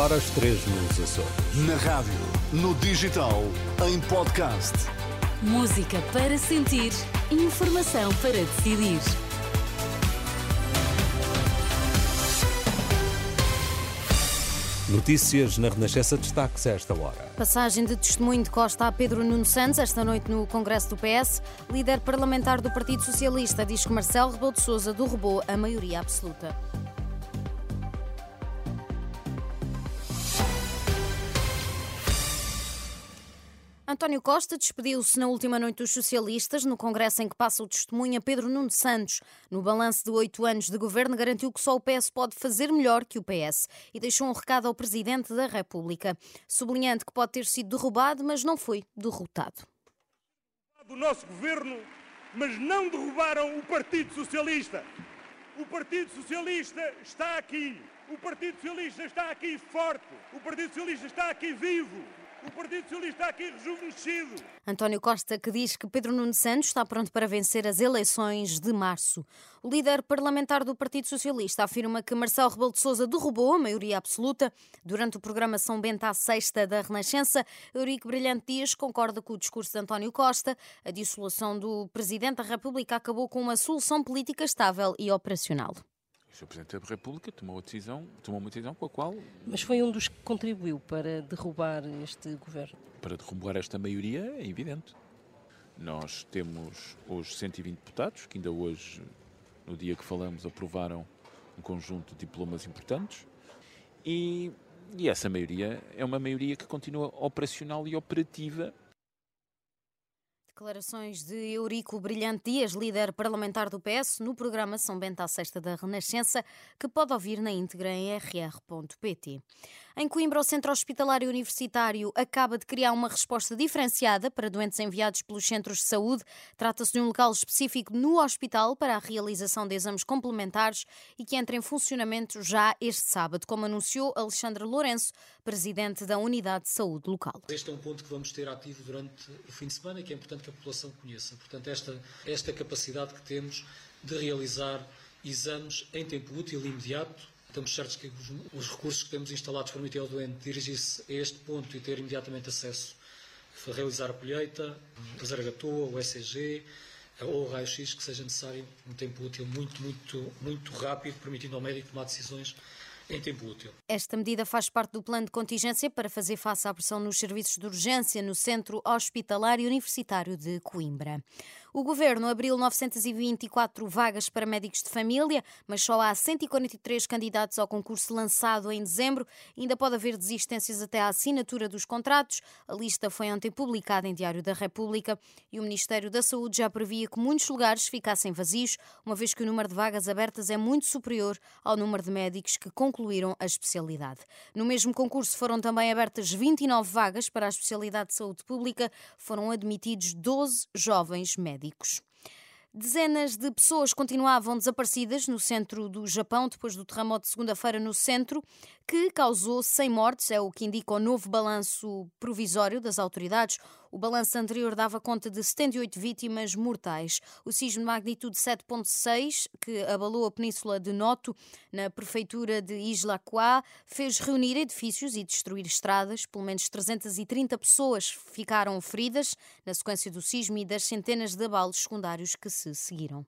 horas 3 nos Açores. Na rádio, no digital, em podcast. Música para sentir, informação para decidir. Notícias na Renascença destaques a esta hora. Passagem de testemunho de Costa a Pedro Nuno Santos esta noite no Congresso do PS. Líder parlamentar do Partido Socialista diz que Marcelo Rebelo de Sousa derrubou a maioria absoluta. António Costa despediu-se na última noite dos socialistas, no congresso em que passa o testemunho a Pedro Nuno Santos. No balanço de oito anos de governo, garantiu que só o PS pode fazer melhor que o PS e deixou um recado ao Presidente da República, sublinhando que pode ter sido derrubado, mas não foi derrotado. Do nosso governo, mas não derrubaram o Partido Socialista. O Partido Socialista está aqui. O Partido Socialista está aqui forte. O Partido Socialista está aqui vivo. O Partido Socialista está aqui rejuvenescido. António Costa, que diz que Pedro Nuno Santos está pronto para vencer as eleições de março. O líder parlamentar do Partido Socialista afirma que Marcelo Rebelo de Sousa derrubou a maioria absoluta. Durante o programa São Bento à Sexta da Renascença, Eurico Brilhante Dias concorda com o discurso de António Costa. A dissolução do Presidente da República acabou com uma solução política estável e operacional. O Sr. Presidente da República tomou, a decisão, tomou uma decisão com a qual. Mas foi um dos que contribuiu para derrubar este governo? Para derrubar esta maioria, é evidente. Nós temos os 120 deputados, que ainda hoje, no dia que falamos, aprovaram um conjunto de diplomas importantes. E, e essa maioria é uma maioria que continua operacional e operativa Declarações de Eurico Brilhante Dias, líder parlamentar do PS, no programa São Bento à Sexta da Renascença, que pode ouvir na íntegra em rr.pt. Em Coimbra, o Centro Hospitalar Universitário acaba de criar uma resposta diferenciada para doentes enviados pelos centros de saúde. Trata-se de um local específico no hospital para a realização de exames complementares e que entra em funcionamento já este sábado, como anunciou Alexandre Lourenço, presidente da Unidade de Saúde local. Este é um ponto que vamos ter ativo durante o fim de semana e que é importante que a população conheça. Portanto, esta, esta capacidade que temos de realizar exames em tempo útil e imediato Estamos certos que os, os recursos que temos instalados permitem ao doente dirigir-se a este ponto e ter imediatamente acesso a realizar a colheita, a zaragatua, o ECG ou o raio-x que seja necessário um tempo útil muito, muito, muito rápido, permitindo ao médico tomar decisões em tempo útil. Esta medida faz parte do plano de contingência para fazer face à pressão nos serviços de urgência no Centro Hospitalar e Universitário de Coimbra. O governo abriu 924 vagas para médicos de família, mas só há 143 candidatos ao concurso lançado em dezembro. Ainda pode haver desistências até à assinatura dos contratos. A lista foi ontem publicada em Diário da República e o Ministério da Saúde já previa que muitos lugares ficassem vazios, uma vez que o número de vagas abertas é muito superior ao número de médicos que concluíram a especialidade. No mesmo concurso foram também abertas 29 vagas para a especialidade de saúde pública. Foram admitidos 12 jovens médicos. Dezenas de pessoas continuavam desaparecidas no centro do Japão depois do terremoto de segunda-feira no centro, que causou 100 mortes, é o que indica o novo balanço provisório das autoridades. O balanço anterior dava conta de 78 vítimas mortais. O sismo de magnitude 7.6, que abalou a península de Noto, na prefeitura de Isla Quá, fez reunir edifícios e destruir estradas. Pelo menos 330 pessoas ficaram feridas na sequência do sismo e das centenas de abalos secundários que se seguiram.